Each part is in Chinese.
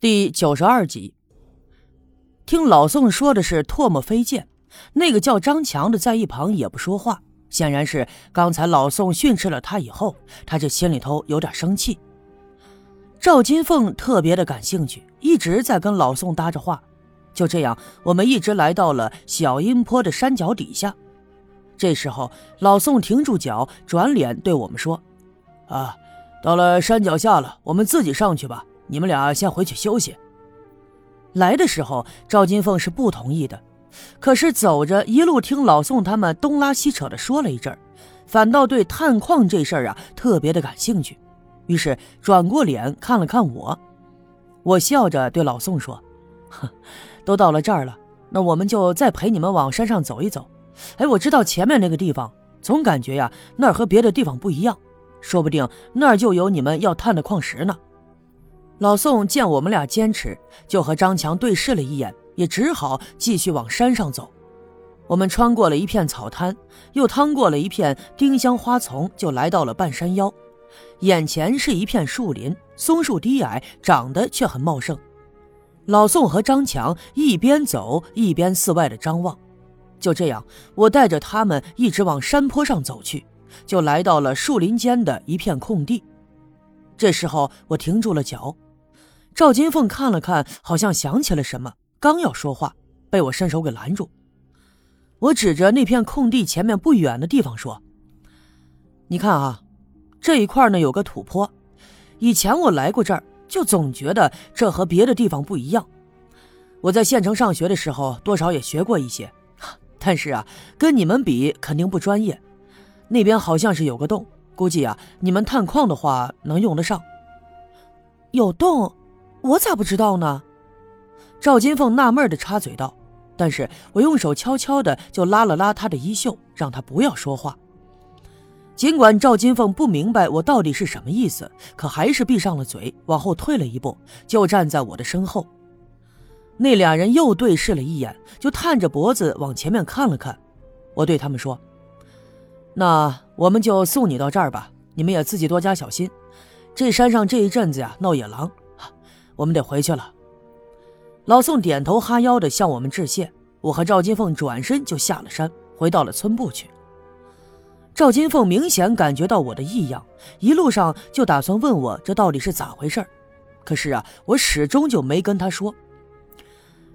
第九十二集，听老宋说的是唾沫飞溅，那个叫张强的在一旁也不说话，显然是刚才老宋训斥了他以后，他这心里头有点生气。赵金凤特别的感兴趣，一直在跟老宋搭着话。就这样，我们一直来到了小阴坡的山脚底下。这时候，老宋停住脚，转脸对我们说：“啊，到了山脚下了，我们自己上去吧。”你们俩先回去休息。来的时候，赵金凤是不同意的，可是走着一路听老宋他们东拉西扯的说了一阵反倒对探矿这事儿啊特别的感兴趣，于是转过脸看了看我，我笑着对老宋说：“哼，都到了这儿了，那我们就再陪你们往山上走一走。哎，我知道前面那个地方，总感觉呀那儿和别的地方不一样，说不定那儿就有你们要探的矿石呢。”老宋见我们俩坚持，就和张强对视了一眼，也只好继续往山上走。我们穿过了一片草滩，又趟过了一片丁香花丛，就来到了半山腰。眼前是一片树林，松树低矮，长得却很茂盛。老宋和张强一边走一边四外的张望。就这样，我带着他们一直往山坡上走去，就来到了树林间的一片空地。这时候，我停住了脚。赵金凤看了看，好像想起了什么，刚要说话，被我伸手给拦住。我指着那片空地前面不远的地方说：“你看啊，这一块呢有个土坡。以前我来过这儿，就总觉得这和别的地方不一样。我在县城上学的时候，多少也学过一些，但是啊，跟你们比肯定不专业。那边好像是有个洞，估计啊，你们探矿的话能用得上。有洞。”我咋不知道呢？赵金凤纳闷的插嘴道，但是我用手悄悄的就拉了拉她的衣袖，让她不要说话。尽管赵金凤不明白我到底是什么意思，可还是闭上了嘴，往后退了一步，就站在我的身后。那俩人又对视了一眼，就探着脖子往前面看了看。我对他们说：“那我们就送你到这儿吧，你们也自己多加小心。这山上这一阵子呀，闹野狼。”我们得回去了。老宋点头哈腰的向我们致谢，我和赵金凤转身就下了山，回到了村部去。赵金凤明显感觉到我的异样，一路上就打算问我这到底是咋回事可是啊，我始终就没跟他说。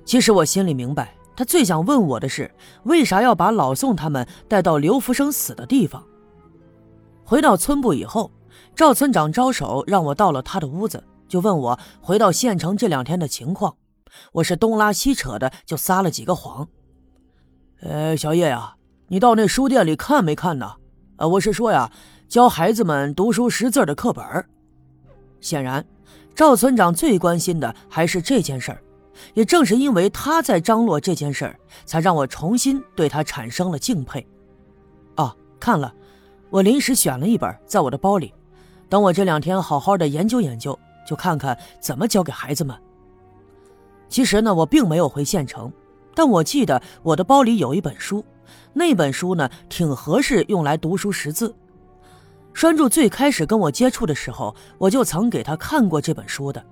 其实我心里明白，他最想问我的是为啥要把老宋他们带到刘福生死的地方。回到村部以后，赵村长招手让我到了他的屋子。就问我回到县城这两天的情况，我是东拉西扯的，就撒了几个谎。呃，小叶呀，你到那书店里看没看呢？呃，我是说呀，教孩子们读书识字的课本。显然，赵村长最关心的还是这件事儿。也正是因为他在张罗这件事儿，才让我重新对他产生了敬佩。哦，看了，我临时选了一本，在我的包里，等我这两天好好的研究研究。就看看怎么教给孩子们。其实呢，我并没有回县城，但我记得我的包里有一本书，那本书呢挺合适用来读书识字。栓柱最开始跟我接触的时候，我就曾给他看过这本书的。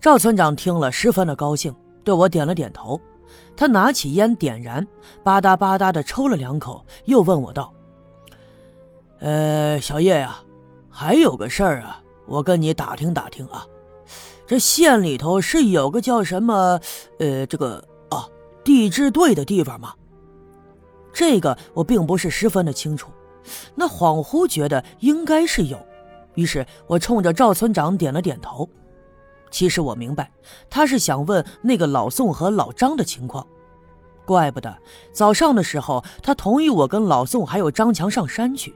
赵村长听了十分的高兴，对我点了点头。他拿起烟点燃，吧嗒吧嗒的抽了两口，又问我道：“呃，小叶呀，还有个事儿啊。”我跟你打听打听啊，这县里头是有个叫什么，呃，这个啊地质队的地方吗？这个我并不是十分的清楚，那恍惚觉得应该是有，于是我冲着赵村长点了点头。其实我明白，他是想问那个老宋和老张的情况，怪不得早上的时候他同意我跟老宋还有张强上山去。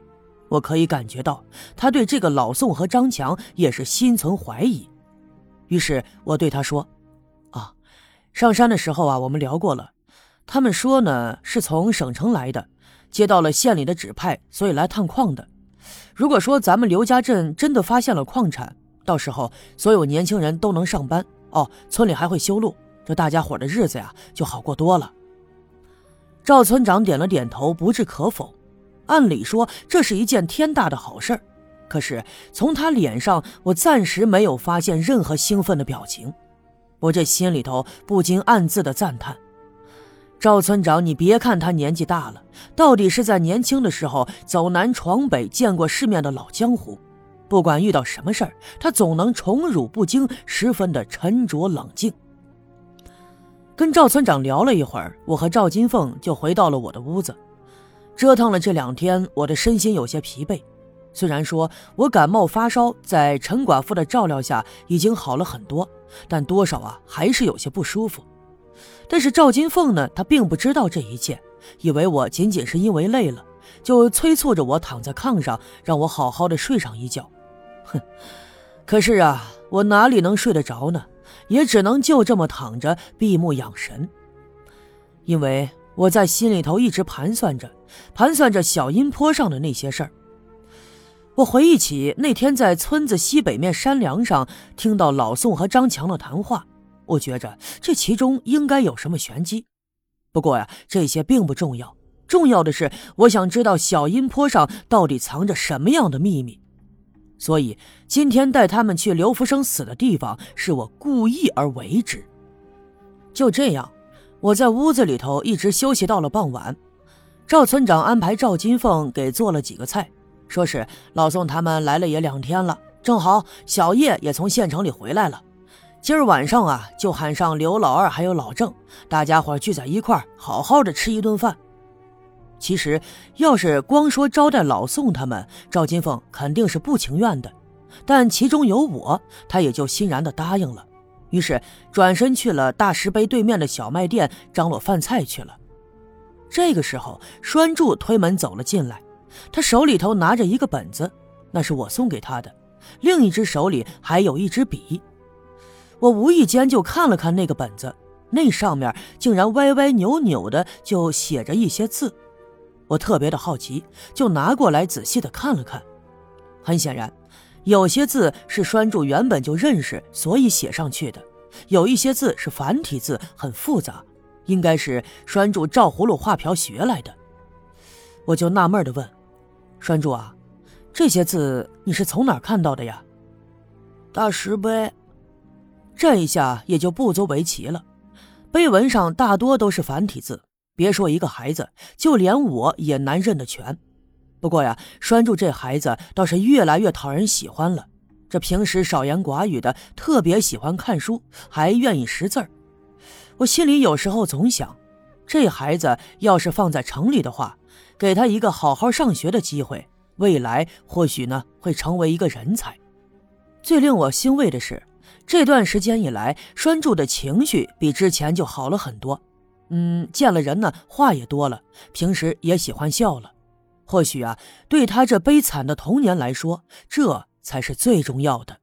我可以感觉到，他对这个老宋和张强也是心存怀疑。于是我对他说：“啊，上山的时候啊，我们聊过了。他们说呢，是从省城来的，接到了县里的指派，所以来探矿的。如果说咱们刘家镇真的发现了矿产，到时候所有年轻人都能上班哦，村里还会修路，这大家伙的日子呀就好过多了。”赵村长点了点头，不置可否。按理说这是一件天大的好事可是从他脸上，我暂时没有发现任何兴奋的表情。我这心里头不禁暗自的赞叹：赵村长，你别看他年纪大了，到底是在年轻的时候走南闯北、见过世面的老江湖。不管遇到什么事儿，他总能宠辱不惊，十分的沉着冷静。跟赵村长聊了一会儿，我和赵金凤就回到了我的屋子。折腾了这两天，我的身心有些疲惫。虽然说我感冒发烧，在陈寡妇的照料下已经好了很多，但多少啊还是有些不舒服。但是赵金凤呢，她并不知道这一切，以为我仅仅是因为累了，就催促着我躺在炕上，让我好好的睡上一觉。哼，可是啊，我哪里能睡得着呢？也只能就这么躺着闭目养神，因为我在心里头一直盘算着，盘算着小阴坡上的那些事儿。我回忆起那天在村子西北面山梁上听到老宋和张强的谈话，我觉着这其中应该有什么玄机。不过呀，这些并不重要，重要的是我想知道小阴坡上到底藏着什么样的秘密。所以今天带他们去刘福生死的地方，是我故意而为之。就这样，我在屋子里头一直休息到了傍晚。赵村长安排赵金凤给做了几个菜。说是老宋他们来了也两天了，正好小叶也从县城里回来了。今儿晚上啊，就喊上刘老二还有老郑，大家伙聚在一块儿，好好的吃一顿饭。其实要是光说招待老宋他们，赵金凤肯定是不情愿的，但其中有我，他也就欣然的答应了。于是转身去了大石碑对面的小卖店张罗饭菜去了。这个时候，栓柱推门走了进来。他手里头拿着一个本子，那是我送给他的；另一只手里还有一支笔。我无意间就看了看那个本子，那上面竟然歪歪扭扭的就写着一些字。我特别的好奇，就拿过来仔细的看了看。很显然，有些字是栓柱原本就认识，所以写上去的；有一些字是繁体字，很复杂，应该是栓柱照葫芦画瓢学来的。我就纳闷的问。栓柱啊，这些字你是从哪儿看到的呀？大石碑，这一下也就不足为奇了。碑文上大多都是繁体字，别说一个孩子，就连我也难认得全。不过呀，栓柱这孩子倒是越来越讨人喜欢了。这平时少言寡语的，特别喜欢看书，还愿意识字儿。我心里有时候总想，这孩子要是放在城里的话。给他一个好好上学的机会，未来或许呢会成为一个人才。最令我欣慰的是，这段时间以来，栓柱的情绪比之前就好了很多。嗯，见了人呢，话也多了，平时也喜欢笑了。或许啊，对他这悲惨的童年来说，这才是最重要的。